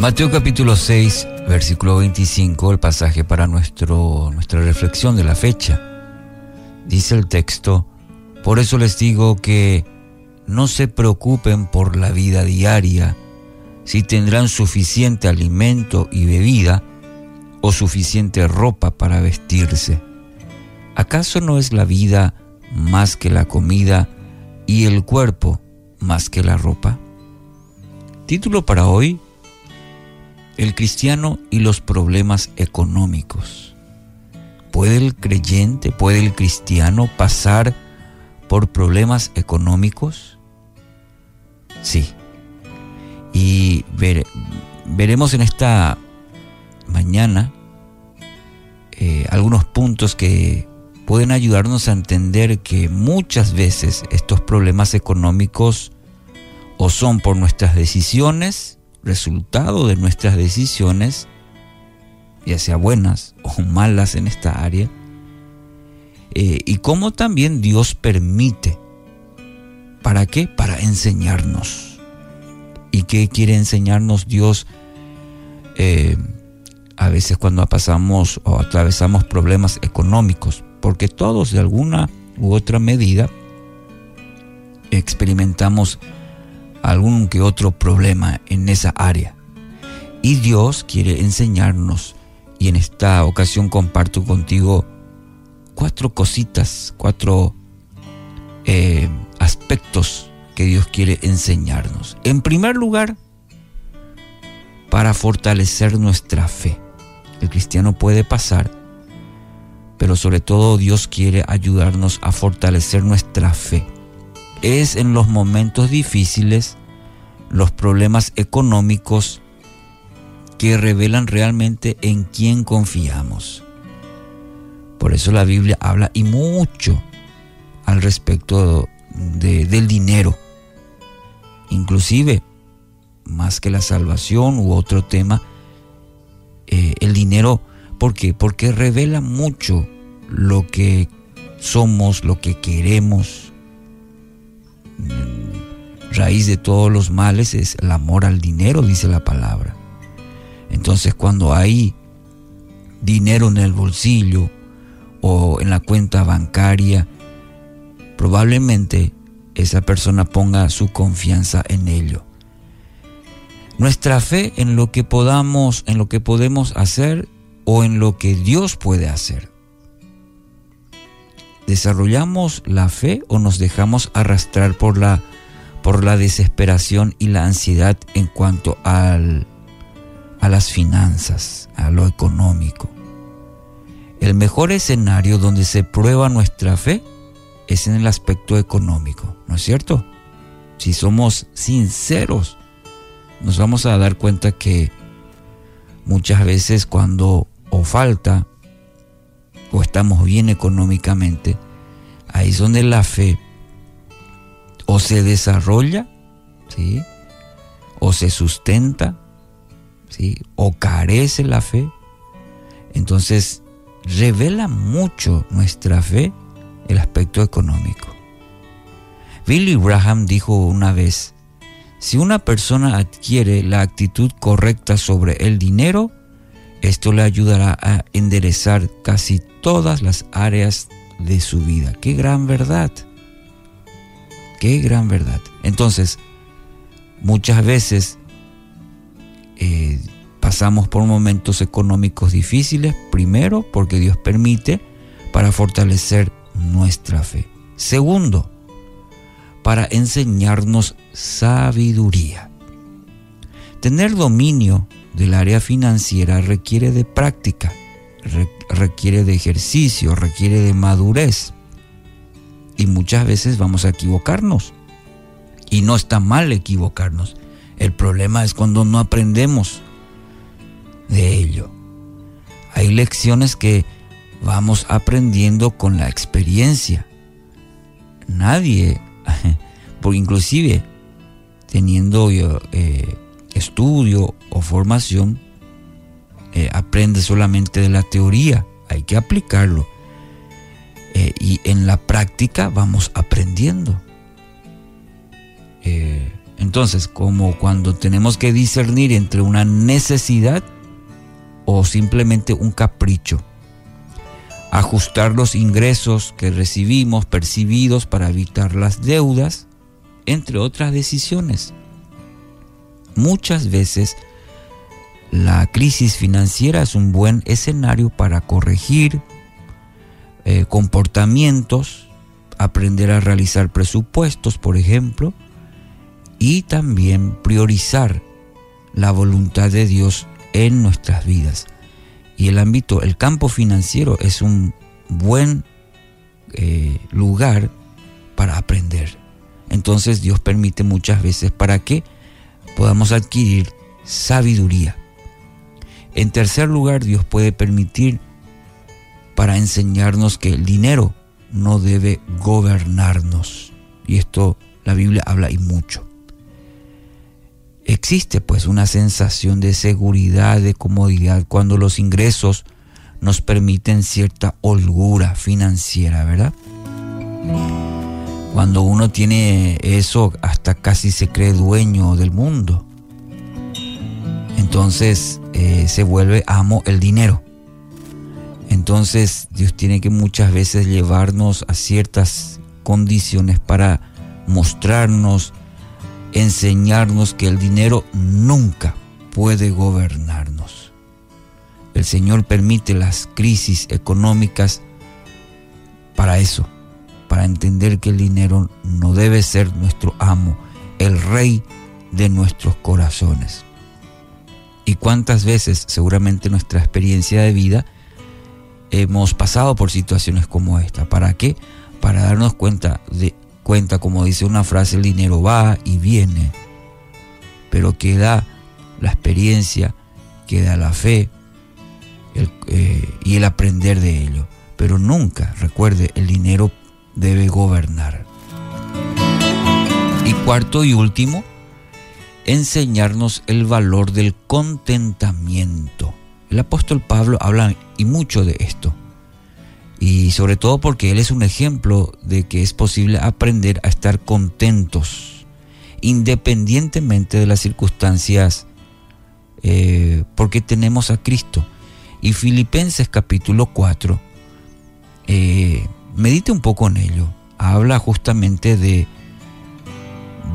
Mateo capítulo 6, versículo 25, el pasaje para nuestro, nuestra reflexión de la fecha. Dice el texto, por eso les digo que no se preocupen por la vida diaria, si tendrán suficiente alimento y bebida o suficiente ropa para vestirse. ¿Acaso no es la vida más que la comida y el cuerpo más que la ropa? Título para hoy, el cristiano y los problemas económicos. ¿Puede el creyente, puede el cristiano pasar por problemas económicos? Sí. Y veremos en esta mañana eh, algunos puntos que pueden ayudarnos a entender que muchas veces estos problemas económicos o son por nuestras decisiones, resultado de nuestras decisiones, ya sea buenas o malas en esta área, eh, y cómo también Dios permite. ¿Para qué? Para enseñarnos. ¿Y qué quiere enseñarnos Dios? Eh, a veces cuando pasamos o atravesamos problemas económicos, porque todos de alguna u otra medida experimentamos algún que otro problema en esa área. Y Dios quiere enseñarnos, y en esta ocasión comparto contigo cuatro cositas, cuatro eh, aspectos que Dios quiere enseñarnos. En primer lugar, para fortalecer nuestra fe. El cristiano puede pasar, pero sobre todo Dios quiere ayudarnos a fortalecer nuestra fe es en los momentos difíciles, los problemas económicos que revelan realmente en quién confiamos. Por eso la Biblia habla y mucho al respecto del dinero. Inclusive, más que la salvación u otro tema, eh, el dinero, ¿por qué? Porque revela mucho lo que somos, lo que queremos, raíz de todos los males es el amor al dinero, dice la palabra. Entonces cuando hay dinero en el bolsillo o en la cuenta bancaria, probablemente esa persona ponga su confianza en ello. Nuestra fe en lo que podamos, en lo que podemos hacer o en lo que Dios puede hacer. ¿Desarrollamos la fe o nos dejamos arrastrar por la, por la desesperación y la ansiedad en cuanto al, a las finanzas, a lo económico? El mejor escenario donde se prueba nuestra fe es en el aspecto económico, ¿no es cierto? Si somos sinceros, nos vamos a dar cuenta que muchas veces cuando o falta o estamos bien económicamente, ahí es donde la fe o se desarrolla, ¿sí? o se sustenta, ¿sí? o carece la fe. Entonces, revela mucho nuestra fe el aspecto económico. Billy Graham dijo una vez, si una persona adquiere la actitud correcta sobre el dinero, esto le ayudará a enderezar casi todas las áreas de su vida. Qué gran verdad. Qué gran verdad. Entonces, muchas veces eh, pasamos por momentos económicos difíciles, primero porque Dios permite para fortalecer nuestra fe. Segundo, para enseñarnos sabiduría. Tener dominio del área financiera requiere de práctica, requiere de ejercicio, requiere de madurez. Y muchas veces vamos a equivocarnos. Y no está mal equivocarnos. El problema es cuando no aprendemos de ello. Hay lecciones que vamos aprendiendo con la experiencia. Nadie, porque inclusive teniendo eh, estudio o formación, eh, aprende solamente de la teoría, hay que aplicarlo. Y en la práctica vamos aprendiendo. Eh, Entonces, como cuando tenemos que discernir entre una necesidad o simplemente un capricho. Ajustar los ingresos que recibimos percibidos para evitar las deudas, entre otras decisiones. Muchas veces la crisis financiera es un buen escenario para corregir eh, comportamientos, aprender a realizar presupuestos, por ejemplo, y también priorizar la voluntad de Dios en nuestras vidas. Y el ámbito, el campo financiero es un buen eh, lugar para aprender. Entonces Dios permite muchas veces para que podamos adquirir sabiduría. En tercer lugar, Dios puede permitir para enseñarnos que el dinero no debe gobernarnos. Y esto la Biblia habla y mucho. Existe pues una sensación de seguridad, de comodidad cuando los ingresos nos permiten cierta holgura financiera, ¿verdad? Cuando uno tiene eso, hasta casi se cree dueño del mundo. Entonces eh, se vuelve amo el dinero. Entonces Dios tiene que muchas veces llevarnos a ciertas condiciones para mostrarnos enseñarnos que el dinero nunca puede gobernarnos. El Señor permite las crisis económicas para eso, para entender que el dinero no debe ser nuestro amo, el rey de nuestros corazones. Y cuántas veces, seguramente nuestra experiencia de vida, hemos pasado por situaciones como esta. ¿Para qué? Para darnos cuenta de cuenta, como dice una frase, el dinero va y viene, pero queda la experiencia, queda la fe eh, y el aprender de ello. Pero nunca, recuerde, el dinero debe gobernar. Y cuarto y último, enseñarnos el valor del contentamiento. El apóstol Pablo habla y mucho de esto y sobre todo porque Él es un ejemplo de que es posible aprender a estar contentos independientemente de las circunstancias eh, porque tenemos a Cristo. Y Filipenses capítulo 4, eh, medite un poco en ello, habla justamente de,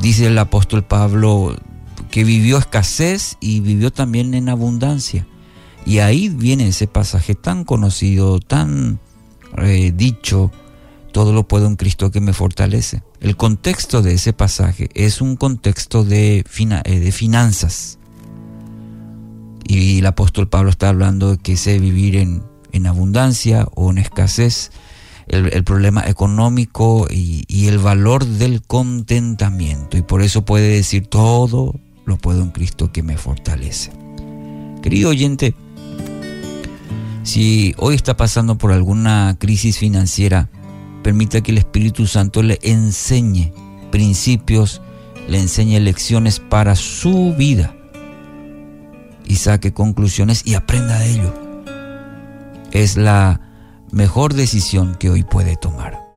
dice el apóstol Pablo, que vivió escasez y vivió también en abundancia. Y ahí viene ese pasaje tan conocido, tan eh, dicho, todo lo puedo en Cristo que me fortalece. El contexto de ese pasaje es un contexto de, eh, finanzas. Y el apóstol Pablo está hablando de que sé vivir en, en abundancia o en escasez, el, problema económico y, y, el valor del contentamiento. Y por eso puede decir todo lo puedo en Cristo que me fortalece. Querido oyente, si hoy está pasando por alguna crisis financiera, permita que el Espíritu Santo le enseñe principios, le enseñe lecciones para su vida y saque conclusiones y aprenda de ello. Es la mejor decisión que hoy puede tomar.